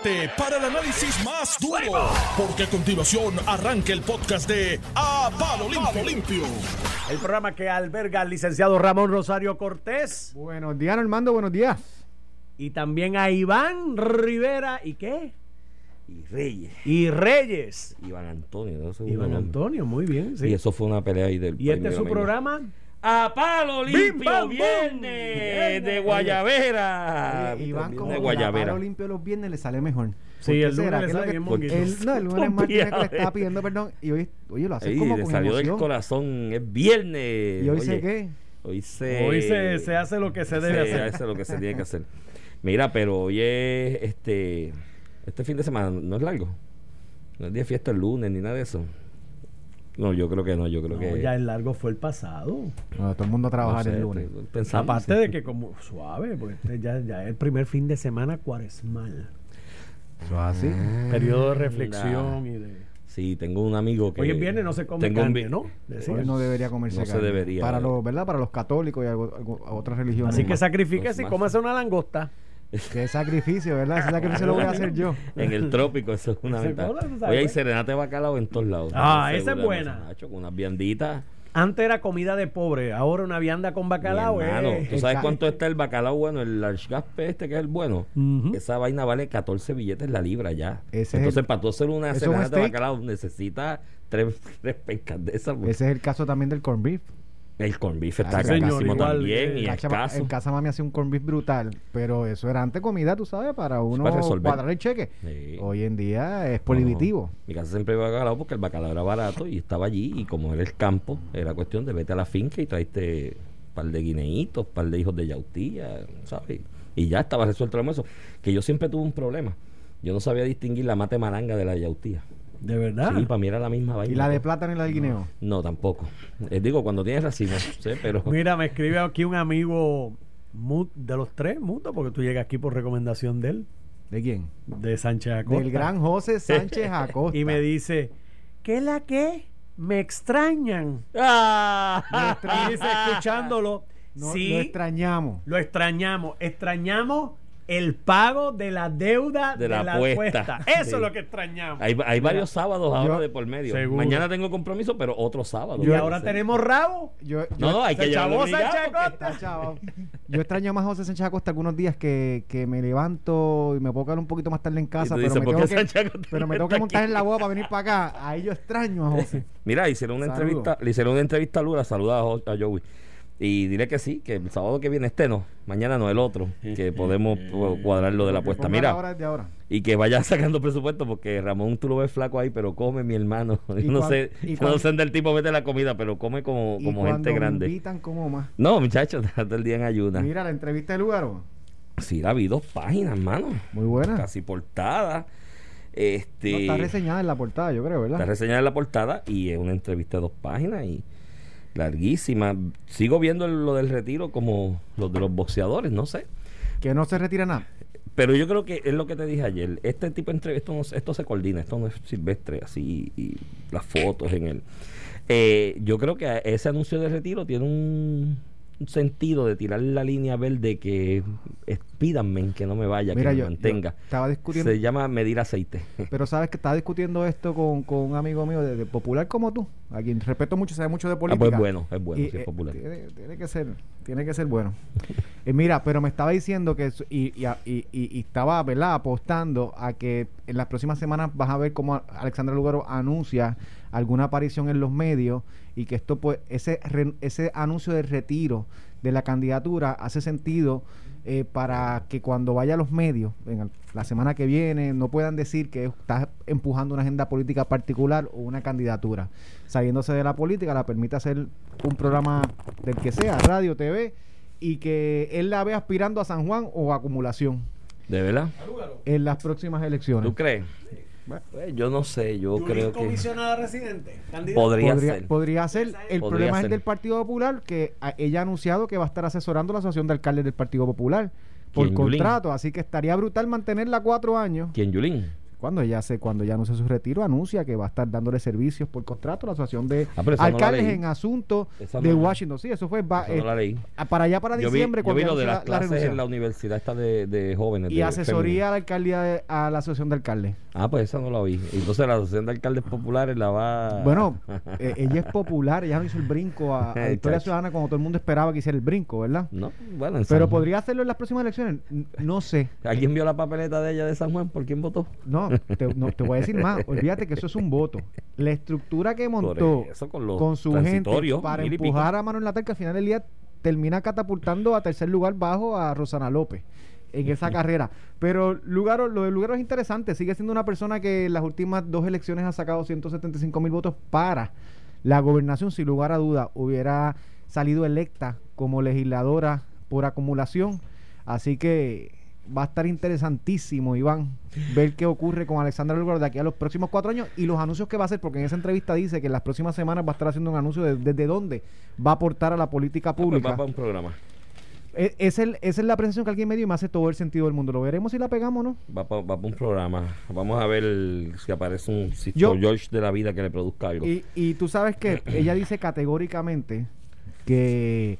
prepárate para el análisis más duro, porque a continuación arranca el podcast de A Palo Limpio. Limpio. El programa que alberga al licenciado Ramón Rosario Cortés Buenos días, Armando, buenos días. y también a Iván Rivera y qué? y Reyes. Y Reyes. Iván Antonio. Iván. Antonio, muy bien. sí. Y eso fue una pelea ahí del Y este es su programa. A palo Bim, limpio, bam, viernes de Guayavera. Oye, Iván, como de Guayavera. la palo limpio los viernes le sale mejor. Sí, ¿Por qué el lunes el, no, el lunes Martínez que le estaba pidiendo perdón y hoy, oye, lo hace Ahí como le con salió del corazón. Es viernes. ¿Y hoy Oye, sé qué? Hoy se, Hoy se, se hace lo que se debe se hacer. hace lo que se tiene que hacer. Mira, pero hoy es este este fin de semana no es largo. No es día de fiesta el lunes ni nada de eso. No, yo creo que no, yo creo No, que ya el largo fue el pasado. No, todo el mundo a trabajar no sé, el lunes. pensando, Aparte sí. de que como suave, porque este ya, ya es el primer fin de semana cuaresmal. Eso es así. Periodo de reflexión y de... Sí, tengo un amigo que Hoy es viernes, no se come tengo un carne, ¿no? Hoy no debería comerse No se carne. debería. Para los, ¿verdad? Para los católicos y algo- algo- a otras religiones. Así que sacrifíquese y más. cómase una langosta. Qué sacrificio, ¿verdad? Ese sacrificio lo voy a hacer yo. En el trópico, eso es una ventaja. Hoy hay serenata de bacalao en todos lados. Ah, esa es buena. eso, macho, con unas vianditas. Antes era comida de pobre, ahora una vianda con bacalao. Hermano, eh. ¿Tú sabes cuánto está el bacalao bueno? El large gaspe este que es el bueno. Esa vaina vale 14 billetes la libra ya. Ese Entonces, el- para tú hacer una ¿Eso es un serenata de bacalao, necesitas tres, tres pencas de esas. pues. Ese es el caso también del corn beef. El corn beef está Ah, señor, carísimo igual, también eh, y En casa, escaso. en casa mami hacía un corn beef brutal, pero eso era antes comida, tú sabes, para uno Para cuadrar el cheque. Sí. Hoy en día es prohibitivo. No, Mi casa siempre iba bacalao porque el bacalao era barato y estaba allí y como era el campo, era cuestión de vete a la finca y traiste un par de guineitos, un par de hijos de yautía, ¿sabes? Y ya estaba resuelto el almuerzo. Que yo siempre tuve un problema. Yo no sabía distinguir la mate maranga de la yautía. De verdad. Sí, para mí era la misma vaina. Y la de plátano y la de guineo. No, tampoco. Eh, digo, cuando tienes racimo, sí, pero... Mira, me escribe aquí un amigo de los tres mutos, porque tú llegas aquí por recomendación de él, ¿De quién? de Sánchez Acosta. Del gran José Sánchez Acosta. Y me dice, ¿qué es la que? Me extrañan. ¡Ah! Y dice, escuchándolo, No, sí, Lo extrañamos. lo extrañamos. Extrañamos el pago de la deuda de, De la la apuesta. apuesta. Eso Sí. es lo que extrañamos. Hay, hay varios sábados ahora yo- de por medio. Seguro. Mañana tengo compromiso, pero otro sábado. y ahora tenemos rabo. Yo, yo- No, no, hay que llevarlo. Yo extraño más a José Sánchez Acosta algunos días que, que me levanto y me puedo quedar un poquito más tarde en casa, pero, dices, me ¿por tengo que, pero me tengo que montar aquí? en la boda para venir para acá. Ahí yo extraño a José. Mira, hicieron una entrevista, le hicieron una entrevista a Lula, saluda a, a Joey. Y dile que sí, que el sábado que viene este no, mañana no el otro, que podemos cu- cuadrar lo de la apuesta. Mira, y que vaya sacando presupuesto, porque Ramón tú lo ves flaco ahí, pero come mi hermano. Yo no sé, yo no sé dónde el tipo mete la comida, pero come como, como gente grande. invitan como más. No, muchachos, todo el día en ayuda. Mira la entrevista de Lugaro. Sí, la vi dos páginas, hermano. Muy buena. Casi portada. Este, No, está reseñada en la portada, yo creo, ¿verdad? Está reseñada en la portada y es una entrevista de dos páginas y larguísima. Sigo viendo lo del retiro como los de los boxeadores, no sé. Que no se retira nada. Pero yo creo que es lo que te dije ayer. Este tipo de entrevista, esto, no esto se coordina, esto no es silvestre así y las fotos en él. Eh, yo creo que ese anuncio de retiro tiene un sentido de tirar la línea verde que es, pídanme que no me vaya, Mira, que me yo mantenga. estaba discutiendo, Se llama medir aceite. pero sabes que estaba discutiendo esto con, con un amigo mío de, de popular como tú, a quien respeto mucho, sabe mucho de Ah, política. pues bueno, es bueno, Y, es eh, popular. Tiene, tiene que ser, tiene que ser bueno. Eh, mira, pero me estaba diciendo que y- y- y estaba, ¿verdad? Apostando a que en las próximas semanas vas a ver cómo Alexandra Lugaro anuncia alguna aparición en los medios y que esto pues ese re- ese anuncio de retiro de la candidatura hace sentido eh, para que cuando vaya a los medios en la semana que viene no puedan decir que está empujando una agenda política particular o una candidatura. Saliéndose de la política, la permite hacer un programa del que sea, radio, TV, y que él la ve aspirando a San Juan o a acumulación ¿De verdad? en las próximas elecciones. ¿Tú crees? Pues, yo no sé, yo creo que comisionada residente. candidato. podría, podría, ser. podría ser. El Podría problema es el del Partido Popular, que a- ella ha anunciado que va a estar asesorando la Asociación de Alcaldes del Partido Popular por contrato. Así que estaría brutal mantenerla cuatro años. ¿Quién, Yulín? cuando ella hace, cuando ella anuncia su retiro, anuncia que va a estar dándole servicios por contrato a la Asociación de Ah, no Alcaldes en Asuntos de Washington. Sí, eso fue va- Eso no la leí. eh, para allá para Yo vi, diciembre yo cuando vi lo de las la- la clases en la universidad esta de, de jóvenes. y de asesoría a la alcaldía de- a la Asociación de Alcaldes. Ah, pues esa no la vi. Entonces la Asociación de Alcaldes Populares la va... Bueno, eh, ella es popular, ella hizo el brinco a, a Victoria. Ciudadana cuando todo el mundo esperaba que hiciera el brinco, ¿verdad? No, bueno, en Pero San- podría hacerlo en las próximas elecciones, no sé. ¿Alguien vio la papeleta de ella de San Juan? ¿Por quién votó? No te, no, te voy a decir más. Olvídate que eso es un voto. La estructura que montó eso, con con su gente para empujar a Manuel Natal, que al final del día termina catapultando a tercer lugar bajo a Rosana López en esa carrera. Pero Lugaro, lo de Lugaro es interesante. Sigue siendo una persona que en las últimas dos elecciones ha sacado 175 mil votos para la gobernación. Sin lugar a duda, hubiera salido electa como legisladora por acumulación. Así que va a estar interesantísimo, Iván, ver qué ocurre con Alexandra Lugaro de aquí a los próximos cuatro años y los anuncios que va a hacer, porque en esa entrevista dice que en las próximas semanas va a estar haciendo un anuncio de desde dónde va a aportar a la política Ah, pues pública. va para un programa. E- es el- esa es la presentación que alguien me dio y me hace todo el sentido del mundo. Lo veremos si la pegamos o no. Va para un programa. Vamos a ver el- si aparece un Sisto Yo- George de la vida que le produzca algo. Y, y tú sabes que ella dice categóricamente que,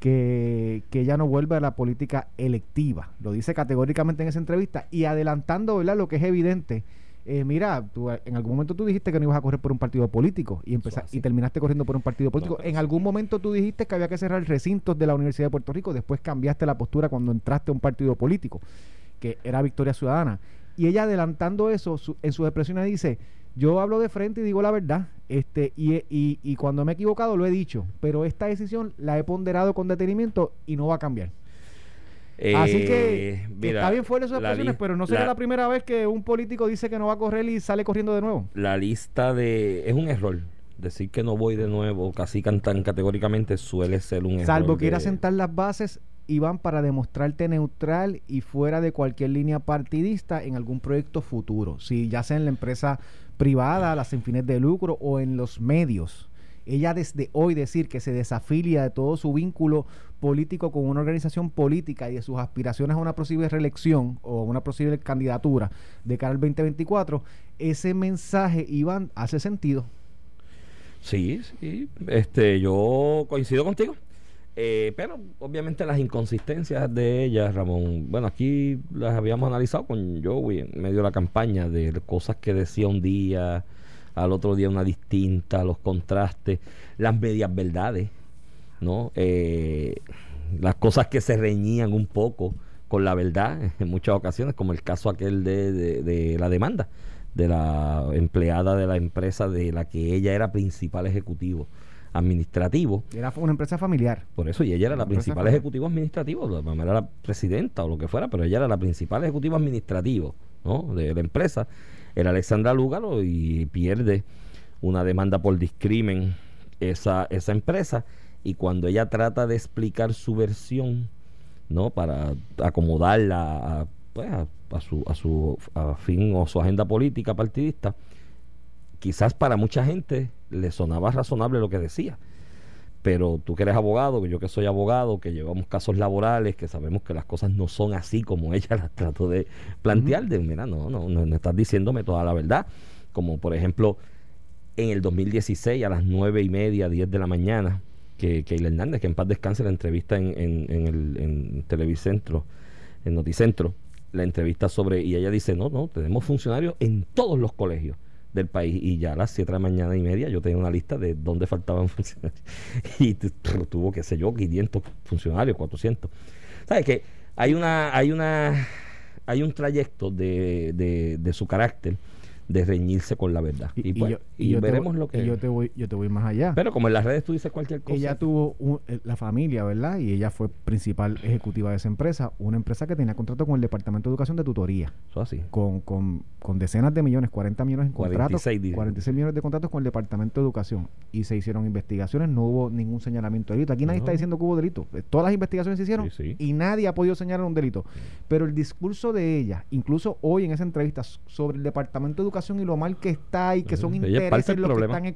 que, que ella no vuelve a la política electiva. Lo dice categóricamente en esa entrevista y adelantando ¿verdad? lo que es evidente. Eh, mira, tú, en algún momento tú dijiste que no ibas a correr por un partido político y, empeza- así. y terminaste corriendo por un partido político. en algún momento tú dijiste que había que cerrar recintos de la Universidad de Puerto Rico. Después cambiaste la postura cuando entraste a un partido político, que era Victoria Ciudadana. Y ella adelantando eso, su- en sus expresiones dice, yo hablo de frente y digo la verdad, este, y, y, y cuando me he equivocado lo he dicho, pero esta decisión la he ponderado con detenimiento y no va a cambiar. Así que, Eh, mira, está bien fuera sus la expresiones, pero no sería la- la, primera vez que un político dice que no va a correr y sale corriendo de nuevo. la lista de... Es un error. Decir que no voy de nuevo, casi tan, categóricamente, suele ser un error. Salvo que ir a de- sentar las bases y van para demostrarte neutral y fuera de cualquier línea partidista en algún proyecto futuro. Si ya sea en la empresa privada, las sin fines de lucro o en los medios. Ella desde hoy decir que se desafilia de todo su vínculo político con una organización política y de sus aspiraciones a una posible reelección o una posible candidatura de cara al 2024, ese mensaje, Iván, hace sentido. Sí, sí. Este, yo coincido contigo. Eh, pero obviamente las inconsistencias de ella, Ramón, bueno, aquí las habíamos analizado con Joey en medio de la campaña, de cosas que decía un día, al otro día una distinta, los contrastes, las medias verdades, ¿no? Eh, las cosas que se reñían un poco con la verdad en muchas ocasiones, como el caso aquel de, de- de la demanda de la empleada de la empresa de la que ella era principal ejecutivo administrativo. Era una empresa familiar. Por eso, y ella era la principal familiar. ejecutivo administrativo, la mamá era la presidenta o lo que fuera, pero ella era la principal ejecutivo administrativo ¿no? de la empresa. Era Alexandra Lúgaro y pierde una demanda por discrimen esa, esa empresa. Y cuando ella trata de explicar su versión, ¿no? Para acomodarla a, pues, a, a su, a su a fin o su agenda política partidista, quizás para mucha gente le sonaba razonable lo que decía. Pero tú que eres abogado, que yo que soy abogado, que llevamos casos laborales, que sabemos que las cosas no son así como ella las trató de plantear, de mira, no, no, no, no estás diciéndome toda la verdad. Como por ejemplo, en el 2016 a las nueve y media, 10 de la mañana, que Keila Hernández, que en paz descanse la entrevista en, en, el en Televicentro, en Noticentro, la entrevista sobre, y ella dice, no, no, tenemos funcionarios en todos los colegios del país y ya a las 7 de la mañana y media yo tenía una lista de dónde faltaban funcionarios. Y tu- tu- tuvo, qué sé yo, 500 funcionarios, 400. ¿Sabes que Hay una, hay una, hay un trayecto de, de su carácter de reñirse con la verdad. Y, pues, y yo te veremos voy- lo que... y yo te voy yo te voy más allá Pero como en las redes tú dices cualquier cosa. ella tuvo un- eh, la familia verdad y ella fue principal ejecutiva de esa empresa una empresa que tenía contrato con el departamento de educación de tutoría Eso así. con, con, con decenas de millones 40 millones en contratos 46 dice. 46 millones de contratos con el departamento de educación y se hicieron investigaciones no hubo ningún señalamiento de delito aquí nadie No. está diciendo que hubo delito Eh, todas las investigaciones se hicieron Sí, sí. y nadie ha podido señalar un delito pero el discurso de ella incluso hoy en esa entrevista sobre el departamento de educación y lo mal que está y que son. Ella intereses los que están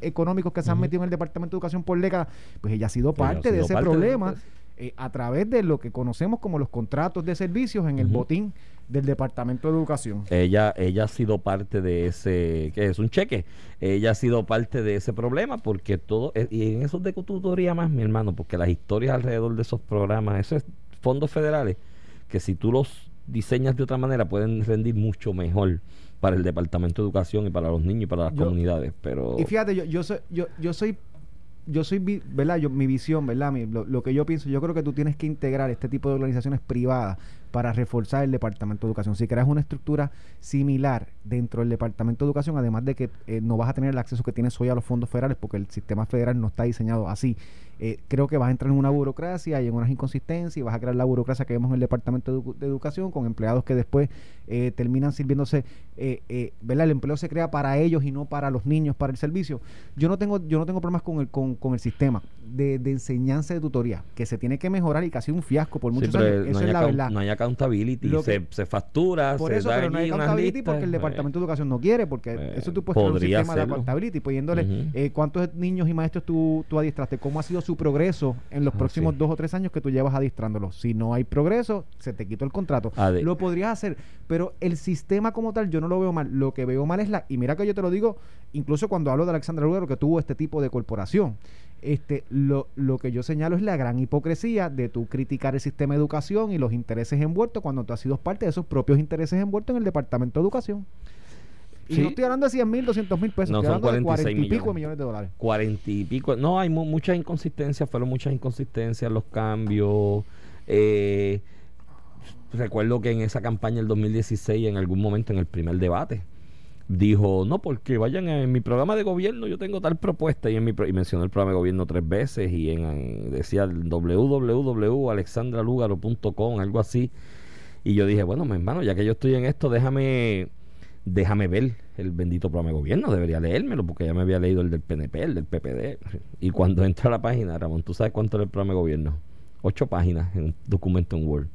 económicos que se han metido en el departamento de educación por décadas pues ella ha sido ha parte de ese parte problema eh, a través de lo que conocemos como los contratos de servicios en el botín del Departamento de Educación. Ella, ella ha sido parte de ese, que es un cheque, ella ha sido parte de ese problema porque todo, eh, y en eso de tutoría más, mi hermano, porque las historias alrededor de esos programas, esos fondos federales, que si tú los diseñas de otra manera pueden rendir mucho mejor para el Departamento de Educación y para los niños y para las Yo- comunidades, pero... Y fíjate, yo, yo soy, yo, yo soy, yo soy, ¿verdad? Yo, mi visión, ¿verdad? Mi- lo, lo que yo pienso, yo creo que tú tienes que integrar este tipo de organizaciones privadas para reforzar el Departamento de Educación. Si creas una estructura similar dentro del Departamento de Educación, además de que eh, no vas a tener el acceso que tienes hoy a los fondos federales, porque el sistema federal no está diseñado así, eh, creo que vas a entrar en una burocracia y en unas inconsistencias y vas a crear la burocracia que vemos en el Departamento de, Edu- de Educación con empleados que después eh, terminan sirviéndose, eh, eh, ¿verdad? El empleo se crea para ellos y no para los niños, para el servicio. Yo no tengo, yo no tengo problemas con el, con, con el sistema de, de enseñanza de tutoría, que se tiene que mejorar y que ha sido un fiasco por muchos años. no Eso hay es la verdad. No hay accountability, Lo se, que- se factura, Por se eso, da pero no hay accountability listas, porque el eh, Departamento de Educación no quiere, porque eh, eso tú puedes un sistema de hacerlo. accountability, pidiéndole Ujú. eh, cuántos niños y maestros tú, tú adiestraste, cómo ha sido su progreso en los Ah, próximos sí. dos o tres años que tú llevas adiestrándolos. Si no hay progreso, se te quitó el contrato. Ade- Lo podrías hacer, pero el sistema como tal yo no lo veo mal. Lo que veo mal es la, y mira que yo te lo digo, incluso cuando hablo de Alexandra Lugaro, que tuvo este tipo de corporación. Este, lo, lo que yo señalo es la gran hipocresía de tú criticar el sistema de educación y los intereses envueltos cuando tú has sido parte de esos propios intereses envueltos en el Departamento de Educación. Y Sí. no estoy hablando de 100 mil, 200 mil pesos, No, estoy hablando de 46 40 y pico millones. millones de dólares. cuarenta y pico. No, hay mu- muchas inconsistencias, fueron muchas inconsistencias, los cambios. eh, recuerdo que en esa campaña del 2016, en algún momento en el primer debate, dijo, no, porque vayan a- en mi programa de gobierno, yo tengo tal propuesta, y, en mi y mencionó el programa de gobierno tres veces, y en, en- decía www.alexandralugaro.com, algo así. Y yo dije, bueno, mi hermano, ya que yo estoy en esto, déjame déjame ver el bendito programa de gobierno, debería leérmelo, porque ya me había leído el del PNP, el del PPD. Y cuando entra a la página, Ramón, ¿tú sabes cuánto era el programa de gobierno? Ocho páginas en un documento en Word.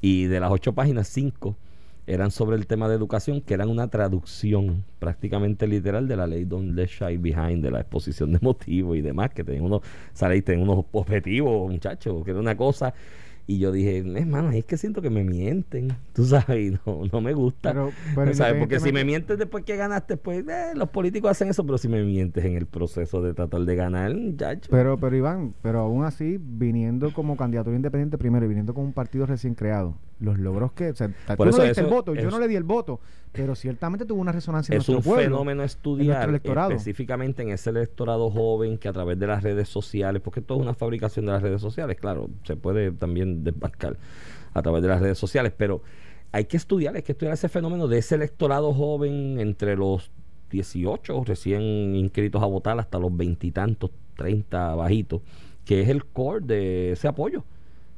Y de las ocho páginas, cinco eran sobre el tema de educación, que eran una traducción prácticamente literal de la ley Don't Let Shy Behind, de la exposición de motivos y demás, que tenía unos, sale, tenía unos objetivos, muchachos, que era una cosa. Y yo dije, hermano, es que siento que me mienten, tú sabes, y no, no me gusta. Pero- pero ¿Sabes? Porque si me mientes después que ganaste, pues eh, los políticos hacen eso, pero si me mientes en el proceso de tratar de ganar, muchacho. Pero, pero Iván, pero aún así, viniendo como candidatura independiente primero y viniendo con un partido recién creado, los logros que... O sea, tú Por no eso le diste el voto, yo no le di el voto, pero ciertamente tuvo una resonancia en es nuestro un pueblo. fenómeno estudiar específicamente en ese electorado joven que a través de las redes sociales, porque esto es una fabricación de las redes sociales, claro, se puede también desbarcar a través de las redes sociales, pero hay que estudiar, hay que estudiar ese fenómeno de ese electorado joven entre los 18 recién inscritos a votar hasta los veintitantos, 30 bajitos, que es el core de ese apoyo.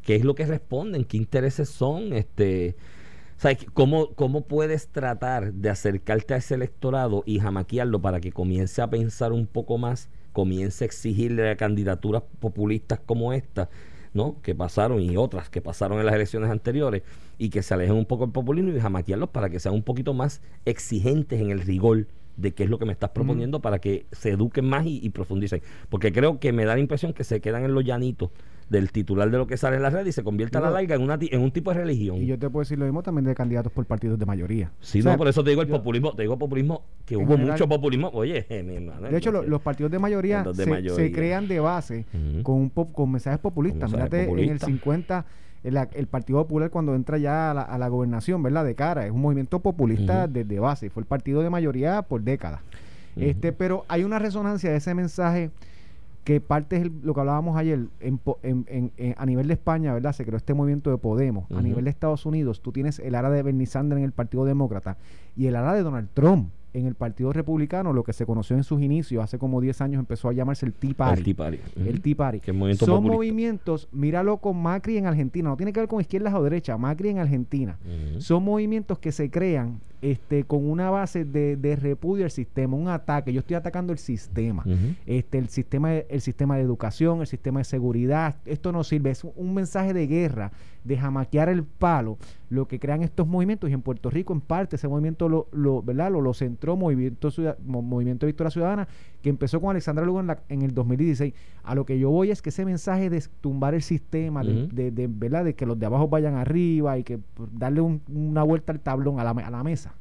¿Qué es lo que responden? ¿Qué intereses son? Este, ¿sabes? ¿Cómo, ¿Cómo puedes tratar de acercarte a ese electorado y jamaquearlo para que comience a pensar un poco más, comience a exigirle a candidaturas populistas como esta, ¿no? que pasaron y otras que pasaron en las elecciones anteriores y que se alejen un poco del populismo y jamaquearlos para que sean un poquito más exigentes en el rigor de qué es lo que me estás proponiendo para que se eduquen más y, y profundicen. Porque creo que me da la impresión que se quedan en los llanitos del titular de lo que sale en la red y se convierte a la larga en, una, ti- en un tipo de religión. Y yo te puedo decir lo mismo también de candidatos por partidos de mayoría. Sí, O sea, no, por eso te digo el yo- populismo, te digo populismo, que hubo general- mucho populismo. Oye, mi hermano. De hecho, lo- los partidos de mayoría, de se, mayoría. se crean de base con, un pop- con mensajes populistas. Con mensajes Mírate en el populistas. 50, el, el Partido Popular cuando entra ya a la, a la gobernación, ¿verdad? De cara, es un movimiento populista desde base. Fue el partido de mayoría por décadas. Este, pero hay una resonancia de ese mensaje que parte es el- lo que hablábamos ayer en, en- en- a nivel de España, ¿verdad? Se creó este movimiento de Podemos. A nivel de Estados Unidos, tú tienes el ala de Bernie Sanders en el Partido Demócrata y el ala de Donald Trump en el Partido Republicano, lo que se conoció en sus inicios, hace como 10 años empezó a llamarse el Tea Party. El Tea Party. Ujú. El Tea Party. Que es movimiento Son populista. movimientos, míralo con Macri en Argentina, no tiene que ver con izquierdas o derechas, Macri en Argentina. Son movimientos que se crean este, con una base de, de repudio al sistema, un ataque. Yo estoy atacando el sistema. Este, el sistema de- el sistema de educación, el sistema de seguridad, esto no sirve, es un mensaje de guerra, de jamaquear el palo, lo que crean estos movimientos y en Puerto Rico en parte ese movimiento lo, lo, ¿verdad? lo, lo centró Movimiento, Ciudad- Mo- Movimiento Victoria Ciudadana, que empezó con Alexandra Lugo en, la- en el 2016. A lo que yo voy es que ese mensaje de tumbar el sistema, de- de, de, ¿verdad? de que los de abajo vayan arriba y que pues, darle un- una vuelta al tablón, a la, a la mesa.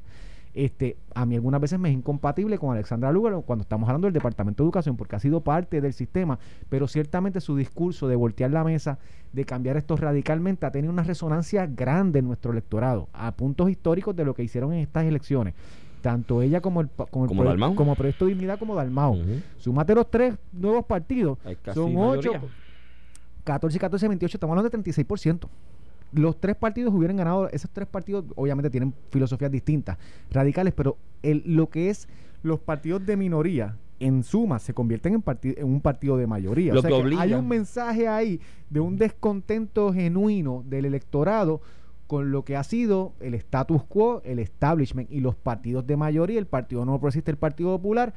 Este, a mí algunas veces me es incompatible con Alexandra Lugo cuando estamos hablando del Departamento de Educación, porque ha sido parte del sistema, pero ciertamente su discurso de voltear la mesa, de cambiar esto radicalmente, ha tenido una resonancia grande en nuestro electorado, a puntos históricos de lo que hicieron en estas elecciones. Tanto ella como el, como el Como proye- Dalmau. como Proyecto Dignidad como Dalmau. Ujú. Súmate los tres nuevos partidos. Son mayoría. 8, 14 y 14, 28. Estamos hablando de 36%. Los tres partidos hubieran ganado. Esos tres partidos, obviamente, tienen filosofías distintas, radicales, pero el, lo que es los partidos de minoría, en suma, se convierten en, parti- en un partido de mayoría. Lo o sea que hay un mensaje ahí de un descontento genuino del electorado con lo que ha sido el status quo, el establishment y los partidos de mayoría, el Partido No Progresista, el Partido Popular,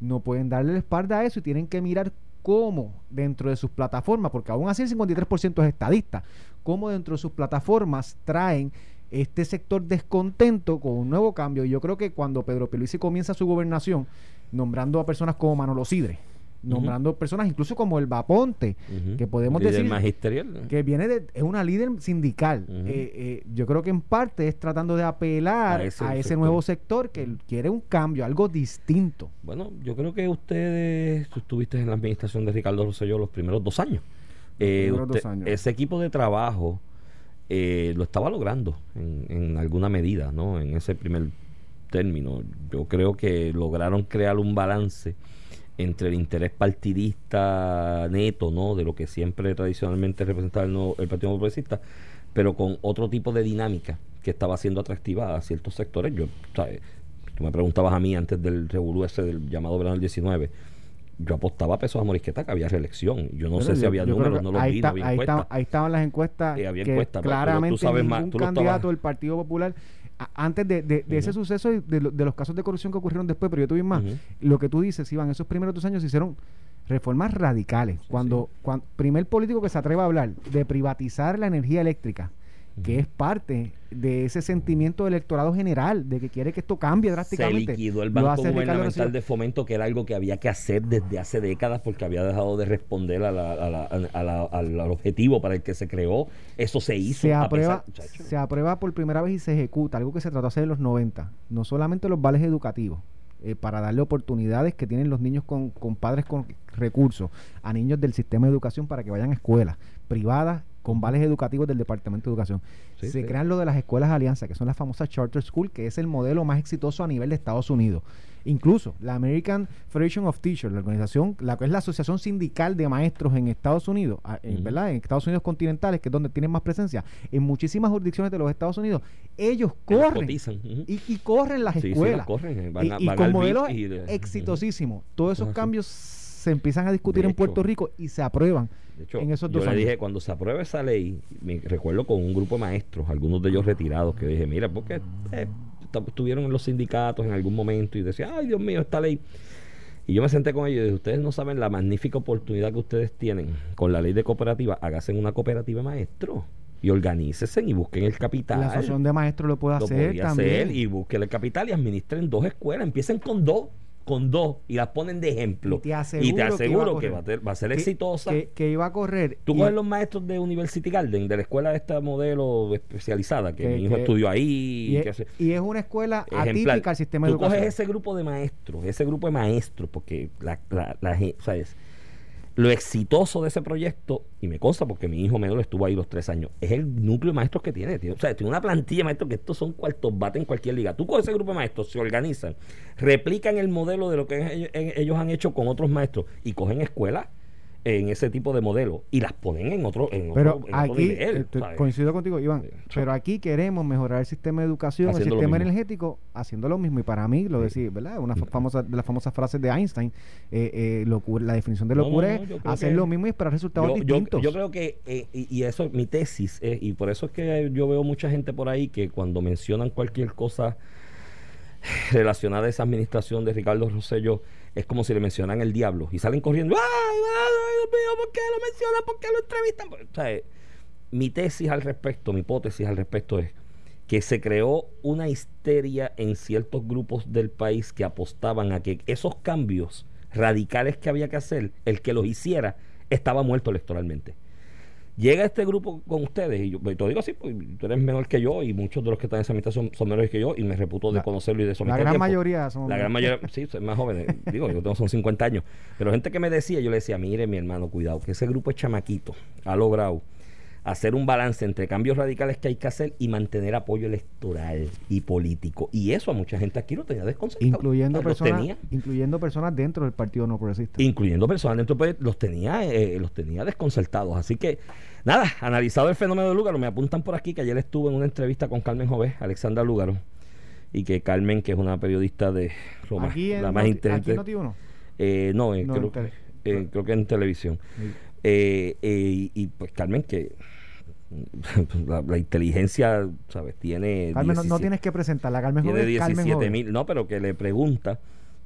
no pueden darle la espalda a eso y tienen que mirar cómo dentro de sus plataformas, porque aún así el 53% es estadista, cómo dentro de sus plataformas traen este sector descontento con un nuevo cambio. Y yo creo que cuando Pedro Pierluisi comienza su gobernación, nombrando a personas como Manolo Sidre, nombrando personas incluso como el Vaponte, Ujú. que podemos Líder decir magisterial. que viene de, es una líder sindical. Eh, eh, yo creo que en parte es tratando de apelar A a ese ese, sector. nuevo sector que quiere un cambio, algo distinto. Bueno, yo creo que ustedes, tú estuviste en la administración de Ricardo Rosselló los primeros dos años. Eh, usted-. Ese equipo de trabajo eh, lo estaba logrando en, en alguna medida, ¿no? En ese primer término. Yo creo que lograron crear un balance entre el interés partidista neto, ¿no? De lo que siempre tradicionalmente representaba el, nuevo- el Partido Progresista, pero con otro tipo de dinámica que estaba siendo atractiva a ciertos sectores. Yo, ¿sabes? Tú me preguntabas a mí antes del revolú ese del llamado verano del 19. Yo apostaba a pesos a Morisqueta que había reelección. Yo no Pero sé si había números, no los vi, no había ahí, encuestas. está- ahí estaban las encuestas Eh, había que encuestas, pero tú claramente sabes más, tú candidato del Partido Popular antes de, de- de ese suceso y de, lo- de los casos de corrupción que ocurrieron después, pero yo tuve más. Lo que tú dices, Iván, esos primeros dos años se hicieron reformas radicales. cuando, cuando primer político que se atreva a hablar de privatizar la energía eléctrica, que es parte de ese sentimiento del electorado general, de que quiere que esto cambie se drásticamente. liquidó el Banco Gubernamental de Fomento, que era algo que había que hacer desde hace décadas porque había dejado de responder a la- a la- a la- al, al objetivo para el que se creó. Eso se hizo. se aprueba, pesar- se aprueba por primera vez y se ejecuta, algo que se trató de hacer en los 90, no solamente los vales educativos, eh, para darle oportunidades que tienen los niños con, con padres con recursos a niños del sistema de educación para que vayan a escuelas privadas con vales educativos del Departamento de Educación. Sí, se sí. crean lo de las escuelas alianza, que son las famosas charter school, que es el modelo más exitoso a nivel de Estados Unidos. Incluso la American Federation of Teachers, la organización, la que es la asociación sindical de maestros en Estados Unidos, en. ¿verdad? En Estados Unidos continentales, que es donde tienen más presencia, en muchísimas jurisdicciones de los Estados Unidos, ellos corren y, y corren las Sí, sí, las escuelas. corren, eh, van y, a- y van con modelos exitosísimos. Todos esos cambios se empiezan a discutir De en Puerto. Rico y se aprueban De hecho, en esos yo dos le años. dije, cuando se apruebe esa ley, me recuerdo con un grupo de maestros, algunos de ellos retirados, que dije, mira, porque eh, estuvieron en los sindicatos en algún momento y decían, ay, Dios mío, esta ley. Y yo me senté con ellos y dije, ustedes no saben la magnífica oportunidad que ustedes tienen con la ley de cooperativa, háganse una cooperativa de maestros y organícese y busquen el capital. La asociación de maestros lo puede hacer también. hacer y busquen el capital y administren dos escuelas, empiecen con dos, con dos y las ponen de ejemplo. Y te aseguro, Y te aseguro que, va, a va ser que- exitosa. Que, que iba a correr. Tú coges los maestros de University Garden, de la escuela de esta modelo especializada, que, mi hijo estudió ahí. y, es, y es una escuela ejemplar. atípica al sistema Tú coges ese grupo de maestros, ese grupo de maestros, porque la, la, la. Lo exitoso de ese proyecto, y me consta porque mi hijo menor estuvo ahí los tres años, es el núcleo de maestros que tiene. tío. O sea, tiene una plantilla de maestros que estos son cuartos bate en cualquier liga. Tú coges ese grupo de maestros, se organizan, replican el modelo de lo que ellos, ellos han hecho con otros maestros y cogen escuelas en ese tipo de modelo y las ponen en otro, en Pero otro, en otro aquí, nivel, eh, coincido contigo, Iván, Sí. pero aquí queremos mejorar el sistema de educación, el Haciendo sistema energético, haciendo lo mismo. Y para mí, lo decía, ¿verdad? Una fa- famosa, de las famosas frases de Einstein, eh, eh, locura- la definición de No, no, locura no, es hacer lo mismo y esperar resultados yo, distintos. yo creo que, eh, y, y eso, mi tesis, es, y por eso es que yo veo mucha gente por ahí que cuando mencionan cualquier cosa relacionada a esa administración de Ricardo Rosello, es como si le mencionan el diablo y salen corriendo. ¡Ay, Dios mío! ¿Por qué lo mencionan? ¿Por qué lo entrevistan? Eh, mi tesis al respecto, mi hipótesis al respecto es que se creó una histeria en ciertos grupos del país que apostaban a que esos cambios radicales que había que hacer, el que los hiciera estaba muerto electoralmente. Llega este grupo con ustedes, y yo te lo digo así, pues tú eres menor que yo, y muchos de los que están en esa amistad son, son menores que yo, y me reputo de La- conocerlo y de La gran mayoría son. la gran mayoría, sí, son más jóvenes. Digo, yo tengo son 50 años. Pero gente que me decía, yo le decía, mire, mi hermano, cuidado, que ese grupo es chamaquito, ha logrado hacer un balance entre cambios radicales que hay que hacer y mantener apoyo electoral y político. Y eso a mucha gente aquí lo tenía desconcertado. Incluyendo Los personas, tenía, incluyendo personas dentro del Partido No Progresista. incluyendo personas dentro pues, los tenía eh, los tenía desconcertados así que nada analizado el fenómeno de Lúgaro me apuntan por aquí que ayer estuve en una entrevista con Carmen Jové Alexandra Lúgaro y que Carmen que es una periodista de lo más- aquí en la más Noti1. eh, no, eh, No, creo, eh, creo que en televisión Sí. Eh, eh, y, pues Carmen que la, la inteligencia sabes tiene Carmen, no, no 17 tienes que presentarla. Carmen tiene Joven, Carmen 17 Joven. mil, no, pero que le pregunta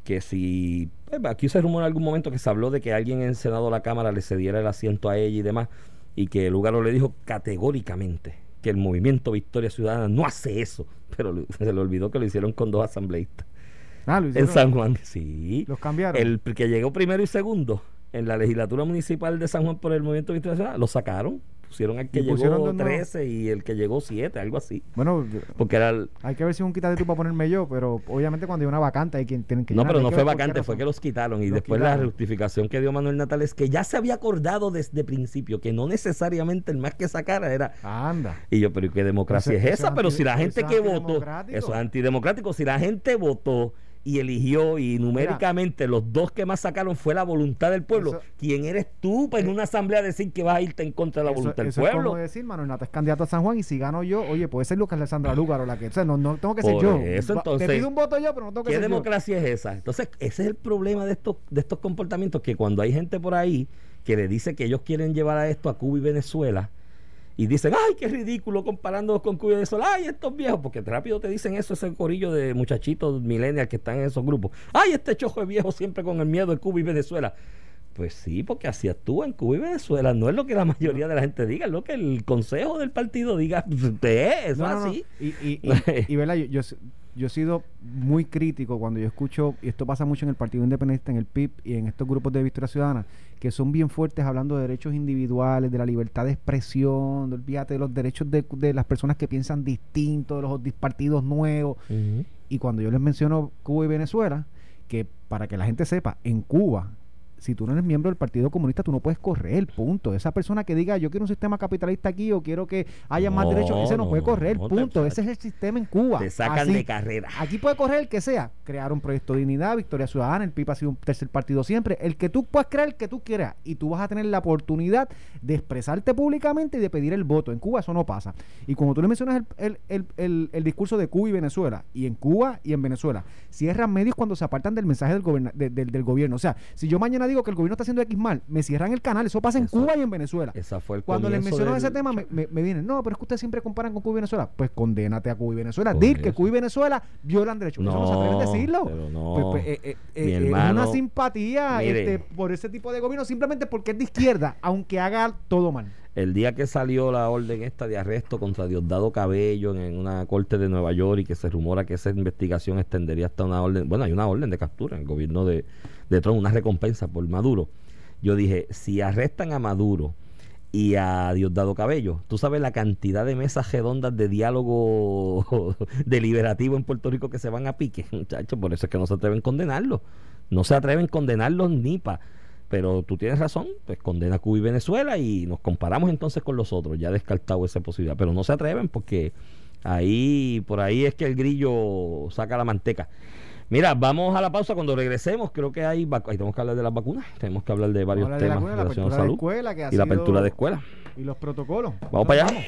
que si, pues, aquí se rumoró en algún momento que se habló de que alguien en el Senado de la Cámara le cediera el asiento a ella y demás, y que Lugaro le dijo categóricamente que el movimiento Victoria Ciudadana no hace eso, pero se le olvidó que lo hicieron con dos asambleístas Ah, lo en. San Juan, sí. Los cambiaron. El que llegó primero y segundo en la legislatura municipal de San Juan por el movimiento Ciudadana, lo sacaron, pusieron al que pusieron llegó nuevos. 13 y el que llegó 7, algo así, Bueno, porque era el, hay que ver si un quítate tú para ponerme yo, pero obviamente cuando hay una vacante hay quien tienen que No, llenar. pero no fue vacante, fue que los quitaron. Y Los después la justificación que dio Manuel Natal es que ya se había acordado desde principio que no necesariamente el más que sacara era. Anda. Y yo, pero ¿y qué democracia es esa? es Pero si la gente que votó, eso es antidemocrático. Si la gente votó y eligió y numéricamente los dos que más sacaron fue la voluntad del pueblo, Eso- ¿quién eres tú para en Eh, una asamblea decir que vas a irte en contra de la Eso, voluntad del eso es pueblo? como decir, Manuel Nata es candidato a San Juan y si gano yo, oye, puede ser Lucas Alessandra Lúgaro la que. O sea, no, no tengo que ser yo. eso, entonces, Te pido un voto yo, pero no tengo que ¿Qué ser yo. democracia es esa? Entonces, ese es el problema de estos, de estos comportamientos, que cuando hay gente por ahí que le dice que ellos quieren llevar a esto a Cuba y Venezuela, y dicen, ay, qué ridículo comparándolos con Cuba y Venezuela, ay, estos viejos, porque rápido te dicen eso, ese corillo de muchachitos millennials que están en esos grupos, ay, este chojo es viejo siempre con el miedo de Cuba y Venezuela. Pues sí, porque así actúa en Cuba y Venezuela. No es lo que la mayoría de la gente diga, es lo que el consejo del partido diga. Usted, eso No, es no, no. así. Y, y, y, y, ¿verdad? Yo, yo, yo he sido muy crítico cuando yo escucho, y esto pasa mucho en el Partido Independiente, en el PIB y en estos grupos de Victoria Ciudadana, que son bien fuertes hablando de derechos individuales, de la libertad de expresión, de, olvídate de los derechos de, de las personas que piensan distinto, de los partidos nuevos. Ujú. Y cuando yo les menciono Cuba y Venezuela, que para que la gente sepa, en Cuba, si tú no eres miembro del Partido Comunista, tú no puedes correr, punto. Esa persona que diga, yo quiero un sistema capitalista aquí o quiero que haya más derechos, ese no, no, puede correr, no, te- punto. Ese es el sistema en Cuba. Te sacan Así. de carrera. Aquí puede correr el que sea. Crear un proyecto de dignidad, Victoria Ciudadana, el PIB ha sido un tercer partido siempre. El que tú puedas crear, el que tú quieras. Y tú vas a tener la oportunidad de expresarte públicamente y de pedir el voto. En Cuba eso no pasa. Y como tú le mencionas el, el, el, el- el discurso de Cuba y Venezuela, y en Cuba y en Venezuela, cierran medios cuando se apartan del mensaje del, de- del, del gobierno. O sea, si yo mañana digo que el gobierno está haciendo X mal, me cierran el canal. Eso pasa en Cuba y en Venezuela. Esa fue el Cuando les menciono del- ese tema, me, me, me vienen, no, pero es que ustedes siempre comparan con Cuba y Venezuela. Pues condénate a Cuba y Venezuela. Dir que. Cuba y Venezuela violan derechos. eso no se atreven a No, decirlo. no. Pues, pues, eh, eh, Mi eh, hermano, una simpatía mire. este, por ese tipo de gobierno, simplemente porque es de izquierda, aunque haga todo mal. El día que salió la orden esta de arresto contra Diosdado Cabello en, una corte de Nueva York y que se rumora que esa investigación extendería hasta una orden, bueno, hay una orden de captura en el gobierno de, de Trump, una recompensa por Maduro. Yo dije, si arrestan a Maduro y a Diosdado Cabello, tú sabes la cantidad de mesas redondas de diálogo deliberativo en Puerto Rico que se van a pique, muchachos, por eso es que no se atreven a condenarlos. No se atreven a condenarlos ni pa. Pero tú tienes razón, pues condena Cuba y Venezuela y nos comparamos entonces con los otros, ya descartado esa posibilidad. Pero no se atreven porque ahí, por ahí es que el grillo saca la manteca. Mira, vamos a la pausa cuando regresemos. Creo que hay, tenemos que hablar de las vacunas, tenemos que hablar de varios Hablar de la temas la a de salud escuela que ha y la apertura de escuela. Y los protocolos. Vamos para allá.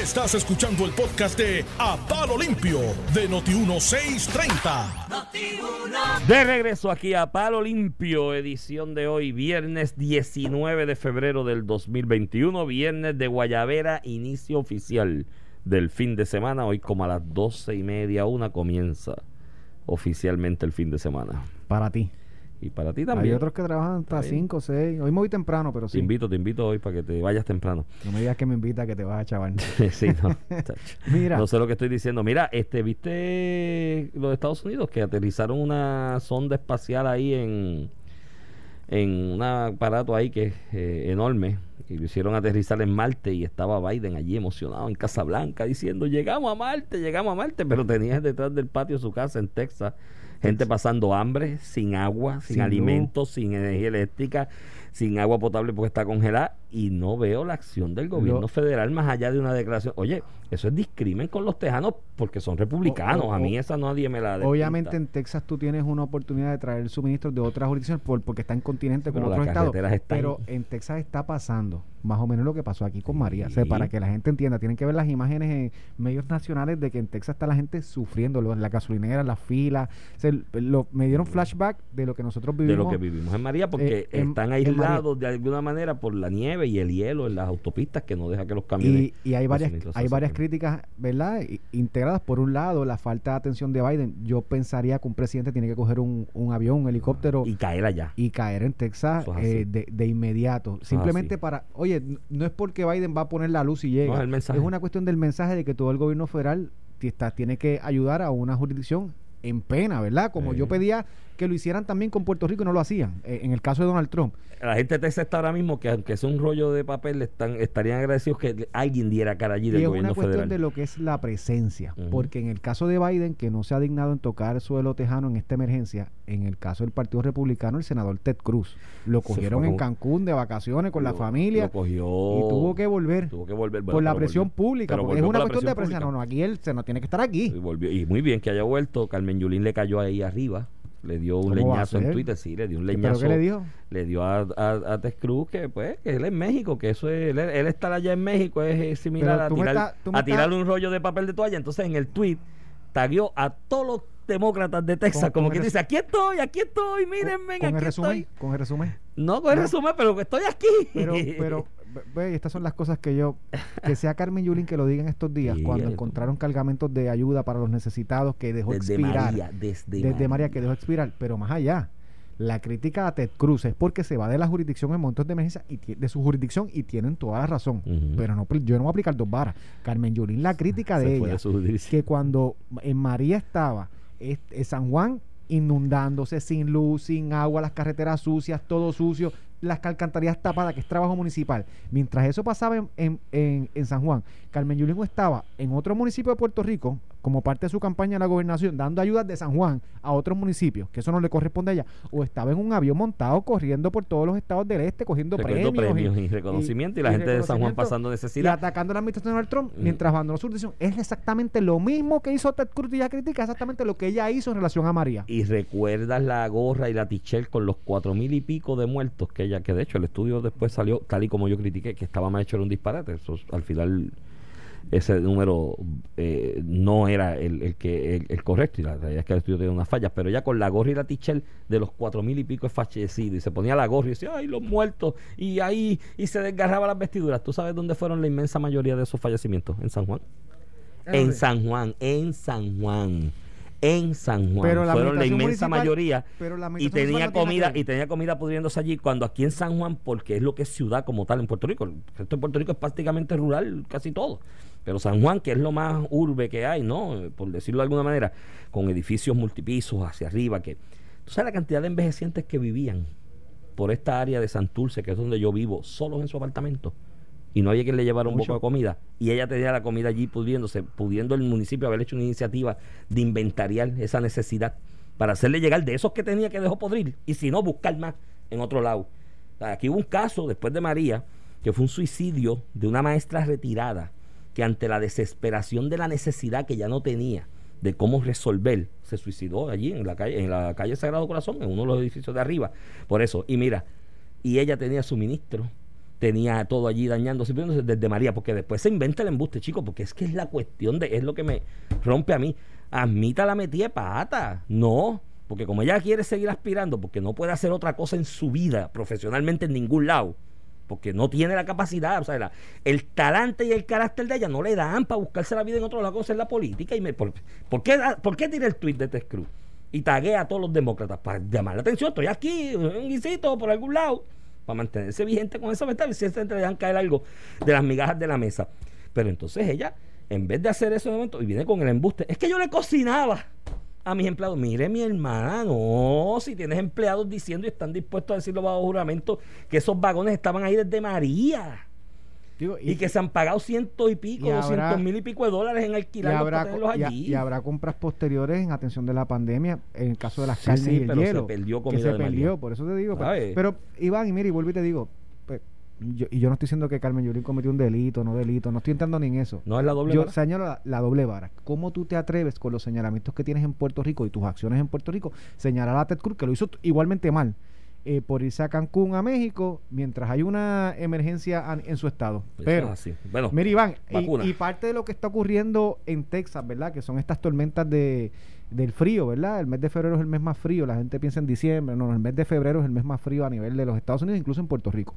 Estás escuchando el podcast de A Palo Limpio de Noti1630. De regreso aquí a Palo Limpio, edición de hoy, viernes 19 de febrero del 2021, viernes de Guayavera, inicio oficial del fin de semana. Hoy como a las doce y media, una comienza oficialmente el fin de semana. Para ti. Y para ti también. Hay otros que trabajan hasta Está bien. 5 6. Hoy me voy temprano, pero Te sí. invito, te invito hoy para que te vayas temprano. No me digas que me invita que te vas a chaval. sí, no. Mira. No sé lo que estoy diciendo. Mira, este, ¿viste los Estados Unidos que aterrizaron una sonda espacial ahí en, en un aparato ahí que es eh, enorme? Y lo hicieron aterrizar en Marte y estaba Biden allí emocionado en Casa Blanca diciendo, llegamos a Marte, llegamos a Marte, pero tenía detrás del patio de su casa en Texas gente pasando hambre, sin agua, sin, Sin luz. alimentos, sin energía eléctrica, sin agua potable porque está congelada y no veo la acción del gobierno federal más allá de una declaración. Oye, eso es discrimen con los tejanos porque son republicanos. O- o- a mí esa nadie me la Obviamente en. Texas tú tienes una oportunidad de traer suministros de otras jurisdicciones por- porque está en continente con otros estados. Pero en Texas está pasando más o menos lo que pasó aquí con María. O sea, para que la gente entienda, tienen que ver las imágenes en medios nacionales de que en Texas está la gente sufriendo, la gasolinera, las filas. O sea, lo- me dieron flashback de lo que nosotros de vivimos. lo que vivimos en María porque eh, en- están aislados de alguna manera por la nieve y el hielo en las autopistas que no deja que los camiones Y, y hay varias hay varias críticas, ¿verdad? Integradas. Por un lado, la falta de atención de Biden. Yo pensaría que un presidente tiene que coger un, un avión, un helicóptero y caer allá. y caer en Texas es eh, de, de inmediato. Simplemente para, oye, no es porque Biden va a poner la luz y llega. No, es mensaje. una cuestión del mensaje de que todo el gobierno federal está- tiene que ayudar a una jurisdicción en pena, ¿verdad? Como Sí. yo pedía que lo hicieran también con Puerto Rico y no lo hacían. eh, en el caso de Donald Trump. La gente de Texas está ahora mismo que aunque es un rollo de papel están estarían agradecidos que alguien diera cara allí Y del es gobierno una cuestión federal. de lo que es la presencia. Porque en el caso de Biden, que no se ha dignado en tocar suelo tejano en esta emergencia, en el caso del Partido Republicano, el senador Ted Cruz lo cogieron en Cancún de vacaciones con la familia lo cogió y tuvo que volver. tuvo que volver bueno, por la presión volvió. pública, Pero porque es una cuestión de presión. No, no, aquí él se no tiene que estar aquí. Y, volvió. y muy bien que haya vuelto. Carmen Yulín le cayó ahí arriba. Le dio un ¿Cómo va a leñazo en? Twitter, sí, le dio un ¿Pero leñazo. qué le dijo? Le dio a, a, a Ted Cruz que, pues, que él es México, que eso es, él, él estar allá en México es, similar Pero a, tirar, a tirarle un rollo de papel de toalla. Entonces, en el tweet, tagueó a todos los demócratas de Texas, Con- como con que el dice, aquí estoy, aquí estoy, mírenme, con aquí el resumen, estoy. con el resumen. No con el resumen, pero que estoy aquí. Pero, pero, ve- estas son las cosas que yo, que sea Carmen Yulín que lo diga en estos días, cuando encontraron cargamentos de ayuda para los necesitados que dejó desde expirar. María, desde, desde María que dejó expirar, pero más allá. La crítica a Ted Cruz es porque se va de la jurisdicción en momentos de emergencia y de su jurisdicción y tienen toda la razón. Pero no, yo no voy a aplicar dos varas. Carmen Yulín, la crítica de ella, de que cuando en María estaba es- es San Juan inundándose sin luz, sin agua, las carreteras sucias, todo sucio, las alcantarillas tapadas, que es trabajo municipal. Mientras eso pasaba en, en- en- en San Juan, Carmen Yulín estaba en otro municipio de Puerto Rico, como parte de su campaña en la gobernación, dando ayudas de San Juan a otros municipios, que eso no le corresponde a ella, o estaba en un avión montado corriendo por todos los estados del este, cogiendo premios, premios y, reconocimiento y, la gente de San Juan pasando y necesidad. atacando a la administración de Donald Trump Mm. mientras abandonó su jurisdicción. Es exactamente lo mismo que hizo Ted Cruz y ella critica, exactamente lo que ella hizo en relación a María. Y recuerdas la gorra y la tichel con los cuatro mil y pico de muertos que ella, que de hecho el estudio después salió tal y como yo critiqué, que estaba mal hecho era un disparate. Eso, al final ese número eh, no era el, el que el, el correcto y la realidad es que el estudio tenía unas fallas, pero ella con la gorra y la tichel de los cuatro mil y pico es fallecido y se ponía la gorra y decía, ay, los muertos, y ahí, y se desgarraba las vestiduras. ¿Tú sabes dónde fueron la inmensa mayoría de esos fallecimientos? En San Juan. En San Juan, en San Juan. En San Juan. Pero la Fueron la inmensa mayoría. pero la Y tenía comida, y tenía comida pudriéndose allí, cuando aquí en San Juan, porque es lo que es ciudad como tal en Puerto Rico. El resto de Puerto Rico es prácticamente rural, casi todo. Pero San Juan, que es lo más urbe que hay, ¿no? Por decirlo de alguna manera, con edificios multipisos hacia arriba, que. ¿Tú sabes la cantidad de envejecientes que vivían por esta área de Santurce, que es donde yo vivo, solos en su apartamento? y no había quien le llevara un poco de comida y ella tenía la comida allí pudiéndose, pudiendo el municipio haber hecho una iniciativa de inventariar esa necesidad para hacerle llegar de esos que tenía que dejó podrir y si no buscar más en otro lado. Aquí hubo un caso después de María que fue un suicidio de una maestra retirada que ante la desesperación de la necesidad que ya no tenía de cómo resolver, se suicidó allí en la calle, en la calle Sagrado Corazón, en uno de los edificios de arriba. Por eso, y mira, y ella tenía suministro, tenía todo allí dañándose desde María, porque después se inventa el embuste, chico, porque es que es la cuestión de, es lo que me rompe a mí. Admita la metida de pata, no, porque como ella quiere seguir aspirando, porque no puede hacer otra cosa en su vida, profesionalmente en ningún lado, porque no tiene la capacidad, o sea, el talante y el carácter de ella no le dan para buscarse la vida en otro lado, cosa en la política. Y me, ¿por, ¿por qué, ¿Por qué tiré el tweet de Ted Cruz? y taguea a todos los demócratas para llamar la atención. Estoy aquí, un guisito por algún lado, para mantenerse vigente con esa mentalidad y si le dejan caer algo de las migajas de la mesa. Pero entonces ella, en vez de hacer eso de momento, y viene con el embuste, es que yo le cocinaba a mis empleados. Mire, mi hermana, no, si tienes empleados diciendo y están dispuestos a decirlo bajo juramento que esos vagones estaban ahí desde María. Digo, Y, que se han pagado ciento y pico, y habrá- doscientos mil y pico de dólares en y alquilar habrá, para y, allí. y habrá compras posteriores en atención de la pandemia en el caso de las Sí, carnes sí, y el pero se hielo que se de María. perdió por eso te digo pero, Iván y mira y vuelvo y te digo yo, y yo no estoy diciendo que Carmen Yulín cometió un delito no delito no estoy entrando ni en eso No es la doble yo vara. señalo la, la doble vara ¿cómo tú te atreves con los señalamientos que tienes en Puerto Rico y tus acciones en Puerto Rico señalar a Ted Cruz que lo hizo igualmente mal eh, por irse a Cancún a México mientras hay una emergencia en su estado pero es así. Bueno, Mira, Iván, y- y, parte de lo que está ocurriendo en Texas, ¿verdad? Que son estas tormentas de, del frío, ¿verdad? El mes de febrero es el mes más frío, la gente piensa en diciembre, no, el mes de febrero es el mes más frío a nivel de los Estados Unidos, incluso en Puerto Rico.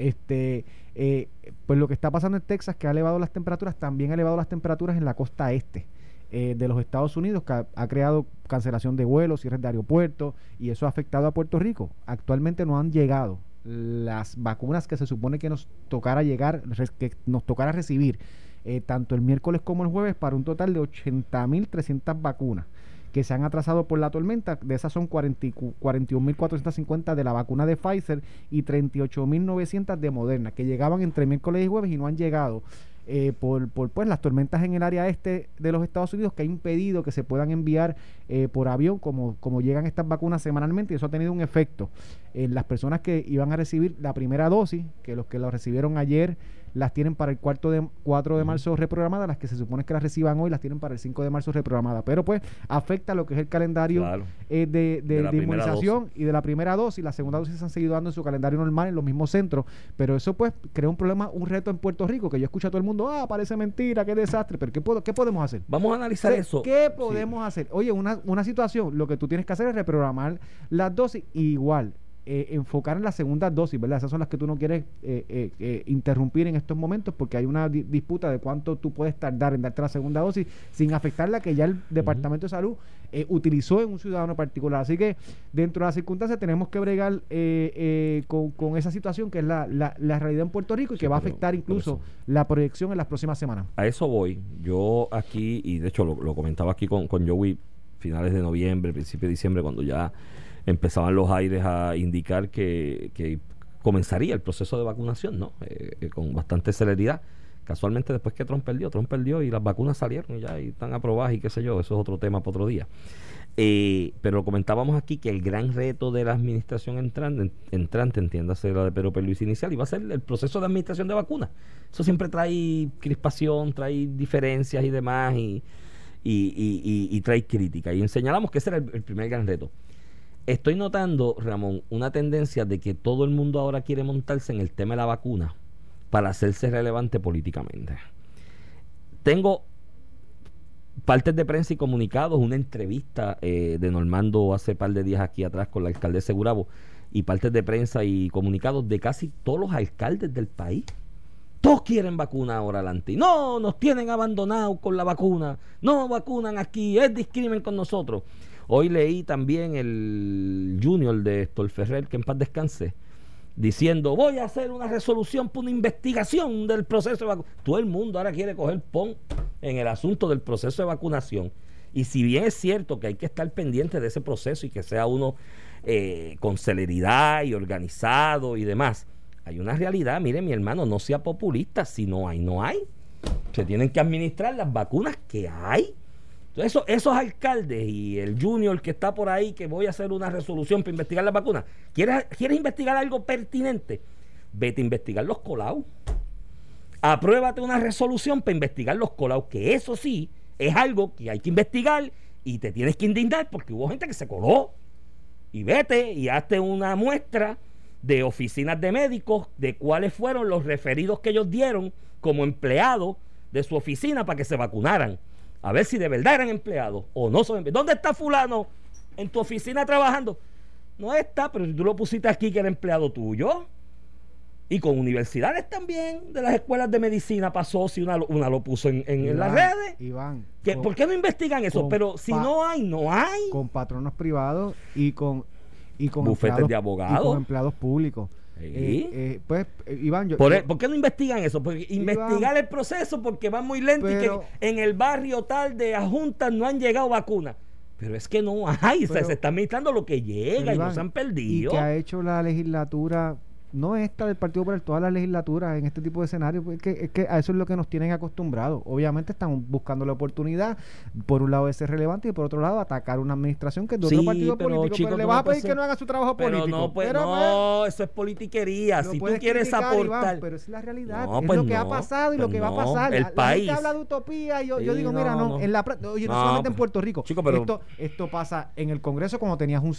Este, eh, pues lo que está pasando en Texas, que ha elevado las temperaturas, también ha elevado las temperaturas en la costa este eh, de los Estados Unidos, que ha, creado cancelación de vuelos, cierres de aeropuertos, y eso ha afectado a Puerto Rico. Actualmente no han llegado las vacunas que se supone que nos tocara llegar, que nos tocara recibir, eh, tanto el miércoles como el jueves, para un total de 80.300 vacunas que se han atrasado por la tormenta. De esas son 40 y cu- 41.450 de la vacuna de Pfizer y 38.900 de Moderna, que llegaban entre miércoles y jueves y no han llegado eh, por, por pues, las tormentas en el área este de los Estados Unidos, que ha impedido que se puedan enviar eh, por avión como, como llegan estas vacunas semanalmente y eso ha tenido un efecto en las personas que iban a recibir la primera dosis, que los que lo recibieron ayer las tienen para el cuarto de, 4 de marzo reprogramadas, las que se supone que las reciban hoy las tienen para el 5 de marzo reprogramadas. Pero pues afecta lo que es el calendario Claro. eh, de, de- De la de primera inmunización y de la primera dosis. La segunda dosis se han seguido dando en su calendario normal en los mismos centros. Pero eso pues crea un problema, un reto en Puerto Rico, que yo escucho a todo el mundo, ah, parece mentira, qué desastre. Pero ¿qué, puedo, qué podemos hacer? Vamos a analizar eso. ¿Qué Sí. podemos hacer? Oye, una, una situación, lo que tú tienes que hacer es reprogramar las dosis igual. Eh, enfocar en la segunda dosis, ¿verdad? Esas son las que tú no quieres eh, eh, eh, interrumpir en estos momentos porque hay una di- disputa de cuánto tú puedes tardar en darte la segunda dosis sin afectar la que ya el Departamento de Salud eh, utilizó en un ciudadano particular. Así que dentro de las circunstancias tenemos que bregar eh, eh, con, con esa situación que es la, la, la realidad en Puerto Rico y Sí, que va a afectar incluso la proyección en las próximas semanas. A eso voy. Yo aquí, y de hecho lo, lo comentaba aquí con, con Joey, finales de noviembre, principio de diciembre, cuando ya empezaban los aires a indicar que, comenzaría el proceso de vacunación, ¿no? Eh, eh, con bastante celeridad. Casualmente después que Trump perdió, Trump perdió y las vacunas salieron y ya y están aprobadas y qué sé yo, eso es otro tema para otro día. Eh, pero comentábamos aquí que el gran reto de la administración entrante, entrante entiéndase la de Pedro Luis inicial, iba a ser el proceso de administración de vacunas. Eso siempre trae crispación, trae diferencias y demás, y, trae crítica. Y señalamos que ese era el primer gran reto. Estoy notando, Ramón, una tendencia de que todo el mundo ahora quiere montarse en el tema de la vacuna para hacerse relevante políticamente. Tengo partes de prensa y comunicados, una entrevista eh, de Normando hace par de días aquí atrás con la alcaldesa de Gurabo y partes de prensa y comunicados de casi todos los alcaldes del país. Todos quieren vacuna ahora adelante. No, nos tienen abandonados con la vacuna. No vacunan aquí, es discrimen con nosotros. Hoy leí también el junior de Héctor Ferrer, que en paz descanse, diciendo, voy a hacer una resolución por una investigación del proceso de vacunación. Todo el mundo ahora quiere coger pon en el asunto del proceso de vacunación. Y si bien es cierto que hay que estar pendiente de ese proceso y que sea uno eh, con celeridad y organizado y demás, hay una realidad, mire mi hermano, no sea populista, si no hay, no hay. Se tienen que administrar las vacunas que hay. Entonces, eso- esos alcaldes y el junior que está por ahí, que voy a hacer una resolución para investigar las vacunas, ¿quieres, ¿quieres investigar algo pertinente? Vete a investigar los colados. Apruébate una resolución para investigar los colados, que eso sí es algo que hay que investigar y te tienes que indignar porque hubo gente que se coló. Y vete y hazte una muestra de oficinas de médicos de cuáles fueron los referidos que ellos dieron como empleados de su oficina para que se vacunaran. A ver si de verdad eran empleados o no son empleados. ¿Dónde está fulano en tu oficina trabajando? No está, pero si tú lo pusiste aquí que era empleado tuyo. Y con universidades también, de las escuelas de medicina pasó, si una, lo- una lo puso en, en- en las redes. Iván, Que- con- ¿Por qué no investigan eso? Pero si no hay, no hay. con patronos privados y con y con Bufetes empleados- de abogados. y con empleados públicos. Sí. Eh, eh, pues eh, Iván, yo, Por, yo- e- ¿Por qué no investigan eso? Porque investigar el proceso porque va muy lento Pero- y que en el barrio tal de Juntas no han llegado vacunas. Pero es que no hay, o sea, Pero- se está administrando lo que llega y no se han y perdido. que ha hecho la legislatura no esta del Partido Popular, todas las legislaturas en este tipo de escenarios, pues, es que, es que a eso es lo que nos tienen acostumbrados. Obviamente están buscando la oportunidad, por un lado de ser relevante y por otro lado atacar una administración que es de otro Sí, partido pero, político. chico, pero le tú vas no a pedir que no haga su trabajo pero político. no, pues, Pero, no, eso es politiquería. Si tú quieres Iván, aportar. pero es la realidad. No, es pues lo que ha pasado y lo pues que va a pasar. El la, la país. gente habla de utopía y yo, yo digo, mira, no, en la oye, no, solamente en pues, Puerto Rico. chico, pero- esto, esto pasa en el Congreso cuando tenías un,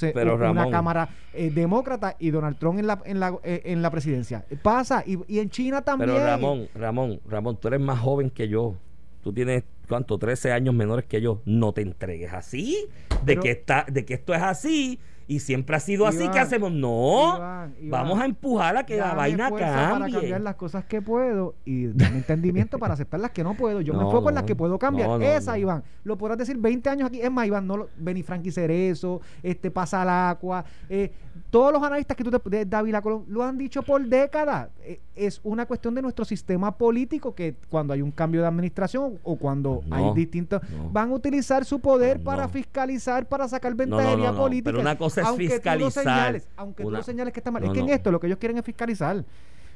una cámara eh, demócrata y Donald Trump en la, en la, eh, en la presidencia. Pasa y, y en China también. Pero Ramón, Ramón, Ramón, tú eres más joven que yo. Tú tienes, ¿cuánto? 13 años menores que yo. No te entregues así. De, Pero- que, está, de que esto es así y siempre ha sido así. ¿Qué hacemos? No. Iván, Iván, Vamos a empujar a que la vaina fuerza Para cambie. cambiar las cosas que puedo y dame entendimiento para aceptar las que no puedo. Yo me No, enfoco en las no. que puedo cambiar. No, no, Esa, no. Iván, lo podrás decir 20 años aquí. Es más, Iván, no lo, Beni Frankie Cerezo, este Pasa al Agua, eh, todos los analistas que tú te, de David Colón lo han dicho por décadas. Eh, es una cuestión de nuestro sistema político que cuando hay un cambio de administración o cuando No, hay distintos, no. van a utilizar su poder No. para fiscalizar, para sacar ventajería política. pero una cosa es aunque Tú fiscalizar. señales, aunque tú Una- lo señales que está mal. es que en esto lo que ellos quieren es fiscalizar.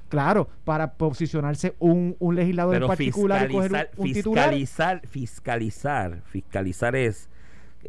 Claro, para posicionarse un, un legislador en particular y coger un, fiscalizar, un titular. fiscalizar, fiscalizar, fiscalizar es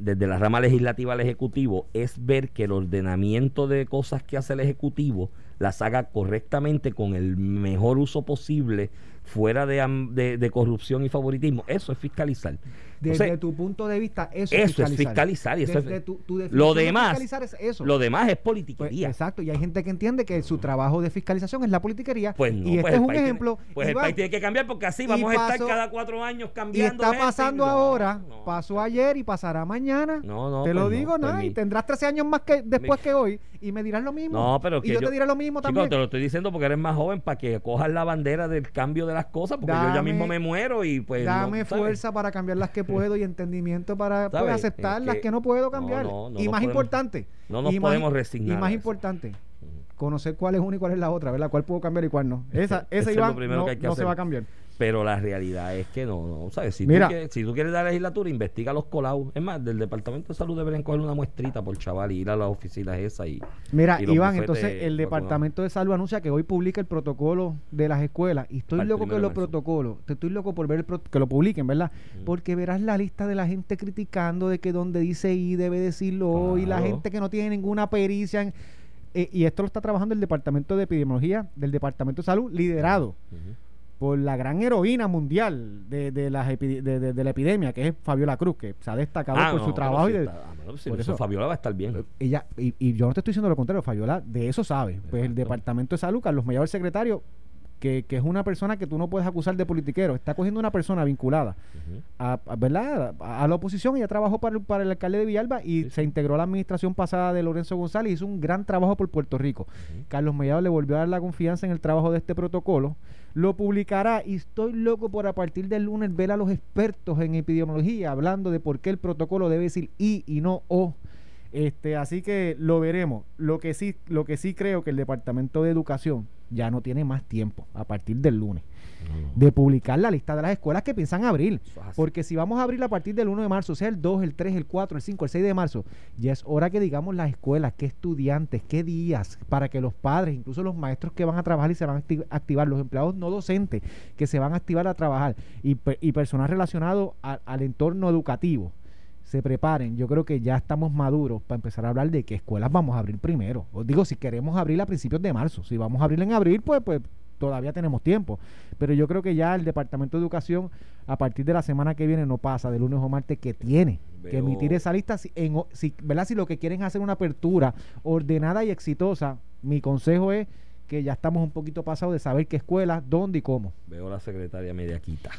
desde la rama legislativa al ejecutivo es ver que el ordenamiento de cosas que hace el ejecutivo las haga correctamente con el mejor uso posible fuera de, de- de corrupción y favoritismo. Eso es fiscalizar. Desde tu punto de vista, eso, eso es fiscalizar. y eso es- Desde tu- tu lo de demás, es eso. lo demás es Pues, politiquería. exacto, y hay gente que entiende que su trabajo de fiscalización es la politiquería. Pues no, y este pues es el un país tiene- ejemplo. pues Iván, el país tiene que cambiar porque así y vamos a pasó- estar cada cuatro años y cambiando. está gente, pasando ahora, no, pasó ayer y pasará mañana. No, no, Te pues lo no, digo, pues nada, y tendrás 13 años más que después Mi- que hoy y me dirás lo mismo. No, pero y yo, te diré lo mismo Chico, también. te lo estoy diciendo porque eres más joven para que cojas la bandera del cambio de las cosas, porque yo ya mismo me muero y pues. Dame fuerza para cambiar las que puedo y entendimiento para pues, aceptar Es las que- que no puedo cambiar. no, no y más podemos- importante. no nos y más- podemos resignar Y más importante, conocer cuál es una y cuál es la otra, ¿verdad? ¿Cuál puedo cambiar y cuál no? Esa, esa Iván, no, que hay que no se va a cambiar. Pero la realidad es que no, no, ¿sabes? Si, Mira. tú quieres, si tú quieres dar legislatura, investiga los colados. Es más, del Departamento de Salud deberían coger una muestrita por chaval y ir a las oficinas esas y. Mira, y Iván, entonces el. Departamento de Salud anuncia que hoy publica el protocolo de las escuelas. Y estoy loco de los protocolos, te estoy loco por ver el pro- que lo publiquen, ¿verdad? Porque verás la lista de la gente criticando de que donde dice I debe decirlo O, y la Claro. gente que no tiene ninguna pericia. en- eh, y esto lo está trabajando el Departamento de Epidemiología del Departamento de Salud, liderado. Por la gran heroína mundial de, de, las epi- de, de- de la epidemia, que es Fabiola Cruz, que se ha destacado Ah, por no, su trabajo. y está- ah, por eso eso- Fabiola va a estar bien. ella y, y yo no te estoy diciendo lo contrario, Fabiola de eso sabe. Pues el. Departamento de Salud, Carlos Mellado, el secretario, que, que es una persona que tú no puedes acusar de politiquero, está cogiendo una persona vinculada a, a- ¿verdad? A, a la oposición. Ella trabajó para el, para el alcalde de Villalba y Sí, se integró a la administración pasada de Lorenzo González y hizo un gran trabajo por Puerto Rico. Carlos Mellado le volvió a dar la confianza en el trabajo de este protocolo. Lo publicará y estoy loco por a partir del lunes ver a los expertos en epidemiología hablando de por qué el protocolo debe decir I y no O. Este, así que lo veremos. Lo que sí, lo que sí creo que el Departamento de Educación ya no tiene más tiempo a partir del lunes No, de publicar la lista de las escuelas que piensan abrir. Porque si vamos a abrir a partir del 1 de marzo, sea el 2, el 3, el 4, el 5, el 6 de marzo, ya es hora que digamos las escuelas, qué estudiantes, qué días, para que los padres, incluso los maestros que van a trabajar y se van a acti- activar, los empleados no docentes que se van a activar a trabajar y, pe- y personal relacionado a- al entorno educativo, se preparen. Yo creo que ya estamos maduros para empezar a hablar de qué escuelas vamos a abrir primero. Os digo, si queremos abrir a principios de marzo, si vamos a abrir en abril, pues, pues todavía tenemos tiempo. Pero yo creo que ya el Departamento de Educación, a partir de la semana que viene, no pasa de lunes o martes, que tiene que emitir esa lista. Si, en, si, ¿verdad? si lo que quieren es hacer una apertura ordenada y exitosa, mi consejo es que ya estamos un poquito pasados de saber qué escuela, dónde y cómo. Veo la secretaria media quita.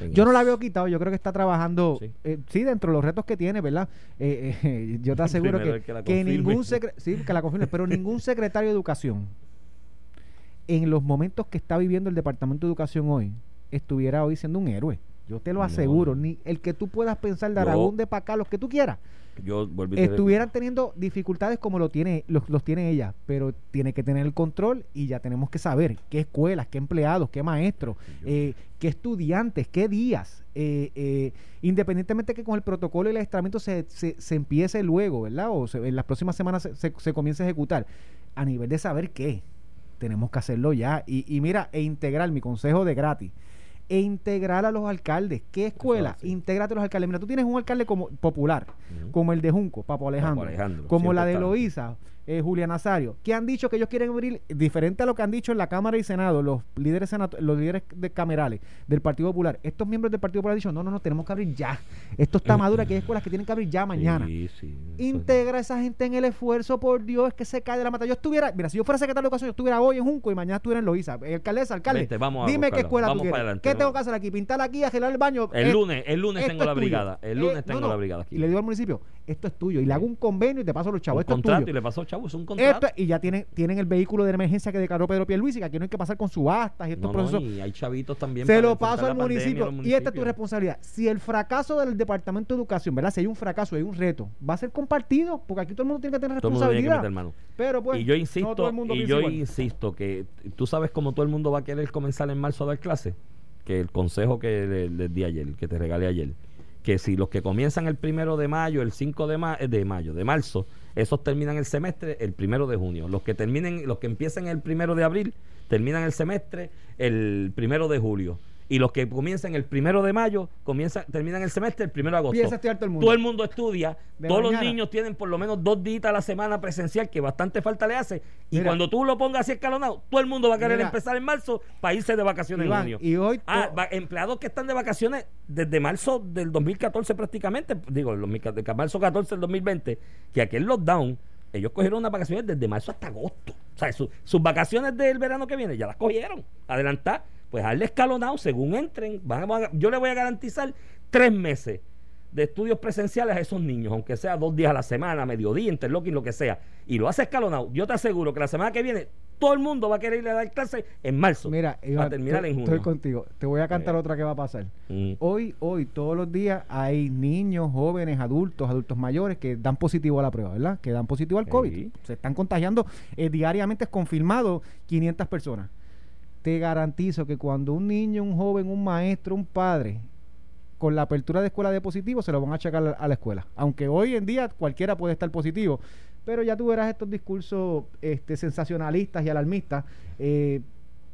En Yo no la veo quitado, yo creo que está trabajando, Sí. sí dentro de los retos que tiene, ¿verdad? Eh, eh, yo te aseguro que, que que ningún sí, que la confirme, pero ningún secretario de educación en los momentos que está viviendo el Departamento de Educación hoy, estuviera hoy siendo un héroe. Yo te lo No. aseguro. Ni el que tú puedas pensar de Aragón, de Pacá, los que tú quieras, Yo estuvieran teniendo dificultades como lo tiene, los, los tiene ella, pero tiene que tener el control y ya tenemos que saber qué escuelas, qué empleados, qué maestros, eh, qué estudiantes, qué días, eh, eh, independientemente que con el protocolo y el adiestramiento se, se, se empiece luego, ¿verdad? O se- en las próximas semanas se, se, se comience a ejecutar, a nivel de saber qué, tenemos que hacerlo ya. Y, y mira, e integrar, mi consejo de gratis, e integrar a los alcaldes. ¿Qué escuela? Intégrate a los alcaldes. Mira, tú tienes un alcalde como popular, como el de Junco, Papo Alejandro, Alejandro, como la de. Loíza, eh, Julia Nazario, que han dicho que ellos quieren abrir, diferente a lo que han dicho en la Cámara y Senado, los líderes los líderes de camerales del Partido Popular, estos miembros del Partido Popular han dicho, no, no, no, tenemos que abrir ya. Esto está maduro, que hay escuelas que tienen que abrir ya mañana. Sí, sí, eso- Integra a esa gente en el esfuerzo, por Dios, que se cae de la mata. Yo estuviera, mira, si yo fuera secretario de educación, yo estuviera hoy en Junco y mañana estuviera en Loíza. Eh, Alcaldesa, alcalde, Vente, vamos a dime qué buscarlo. escuela Vamos tú quieres. para adelante, ¿Qué tengo que hacer aquí? Pintar aquí, arreglar el baño. El Eh, lunes, el lunes esto tengo la brigada. El lunes Eh, tengo no, no. la brigada aquí. Y le digo al municipio, esto es tuyo. Y le hago un convenio y te paso los chavos. un Esto es contrato tuyo. y le pasó, chavo, es un contrato. Esto- y ya tienen, tienen el vehículo de emergencia que declaró Pedro Pierluisi, que aquí no hay que pasar con subastas y estos No, no, procesos. y hay chavitos también. Se lo paso al municipio. Y esta es tu responsabilidad. Si el fracaso del Departamento de Educación, ¿verdad? Si hay un fracaso, hay un reto, va a ser compartido, porque aquí todo el mundo tiene que tener que responsabilidad. meter mano. Pero pues, y yo no insisto, todo el mundo y yo igual. insisto que tú sabes cómo todo el mundo va a querer comenzar en marzo a dar clase. Que el consejo que le- les di ayer, que te regalé ayer, que si los que comienzan el primero de mayo, el 5 de, ma- eh, de mayo, de marzo, esos terminan el semestre el primero de junio. Los que terminen, los que empiecen el primero de abril, terminan el semestre el primero de julio. Y los que comiencen el primero de mayo, comienzan, terminan el semestre el primero de agosto. Empieza a estudiar todo el mundo. Todo el mundo estudia. De todos los niños tienen por lo menos dos días a la semana presencial, que bastante falta le hace. Y Mira. cuando tú lo pongas así escalonado, todo el mundo va a querer Mira. empezar en marzo para irse de vacaciones Iván, en junio. y hoy Ah, va- empleados que están de vacaciones desde marzo del 2014 prácticamente, digo, el 2014, de marzo 14 del 2020, que aquel lockdown, ellos cogieron unas vacaciones desde marzo hasta agosto. O sea, su- sus vacaciones del verano que viene ya las cogieron. Adelantar, pues darle escalonado según entren. Van a- a- yo le voy a garantizar tres meses de estudios presenciales a esos niños, aunque sea dos días a la semana, mediodía, interlocking, lo que sea, y lo hace escalonado, yo te aseguro que la semana que viene todo el mundo va a querer ir a dar clase en marzo. Mira, Iván, terminar en junio. estoy contigo. Te voy a cantar otra que va a pasar. Mm. Hoy, hoy, todos los días hay niños, jóvenes, adultos, adultos mayores que dan positivo a la prueba, ¿verdad? Que dan positivo al Sí. COVID. Se están contagiando eh, diariamente, es confirmado 500 personas. Te garantizo que cuando un niño, un joven, un maestro, un padre, con la apertura de escuela de positivo, se lo van a achacar a- la escuela. Aunque hoy en día cualquiera puede estar positivo. Pero ya tú verás estos discursos este, sensacionalistas y alarmistas eh,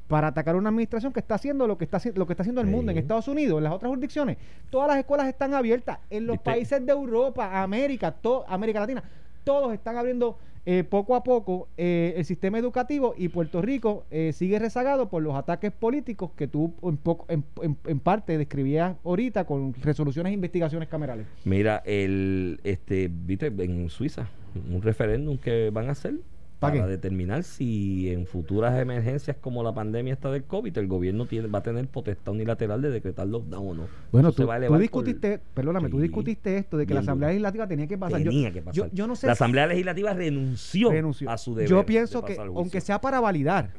para atacar una administración que está haciendo lo que está, lo que está haciendo el Sí. mundo en Estados Unidos, en las otras jurisdicciones. Todas las escuelas están abiertas. En los ¿Viste? países de Europa, América, to- América Latina, todos están abriendo eh, poco a poco eh, el sistema educativo y Puerto Rico eh, sigue rezagado por los ataques políticos que tú en, poco- en, en- parte describías ahorita con resoluciones e investigaciones camerales. Mira, el este, viste, en Suiza, un referéndum que van a hacer ¿Pa para qué? determinar si en futuras emergencias como la pandemia esta del COVID, el gobierno tiene, va a tener potestad unilateral de decretar lockdown o no. Bueno, tú, tú discutiste, perdóname, tú Sí. discutiste esto de que la Asamblea. Legislativa tenía que pasar. Yo- Tenía que pasar. Yo, yo no sé la Asamblea Legislativa renunció, renunció. a su deber. Yo de pienso que, aunque sea para validar,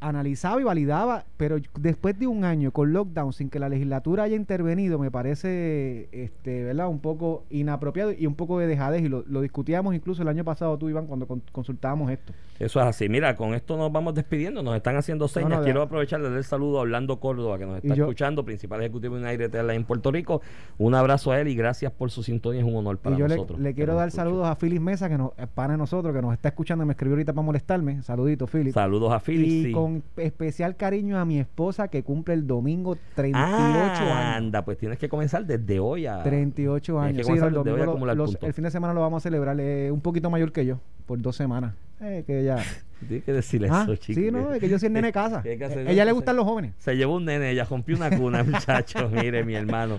analizaba y validaba, pero después de un año con lockdown sin que la legislatura haya intervenido, me parece, este, ¿verdad? Un poco inapropiado y un poco de dejadez. Y lo, lo discutíamos incluso el año pasado tú, Iván, cuando con- consultábamos esto. Eso es así. Mira, con esto nos vamos despidiendo. Nos están haciendo señas. no, Quiero aprovechar de dar saludo a Orlando Córdoba, que nos está escuchando, principal ejecutivo de United Airlines en Puerto Rico. Un abrazo a él y gracias por su sintonía. Es un honor para y yo nosotros. le quiero dar saludos a Phyllis Mesa, que nos, es pana de nosotros, que nos está escuchando me escribió ahorita para molestarme. Saludito, Phyllis. Saludos a Philly. y sí. con especial cariño a mi esposa que cumple el domingo 38 Ah, años. Anda, pues tienes que comenzar desde hoy a. 38 Tienes años. Sí, el, domingo lo- los- fin de semana lo vamos a celebrar eh, un poquito mayor que yo, por dos semanas. Eh, que ella... Tienes que decirle Ah, eso, chico. sí, no, es que yo soy el nene de casa. Hacer ella le gustan los jóvenes. Se llevó un nene, ella rompió una cuna, muchacho. Mire, mi hermano.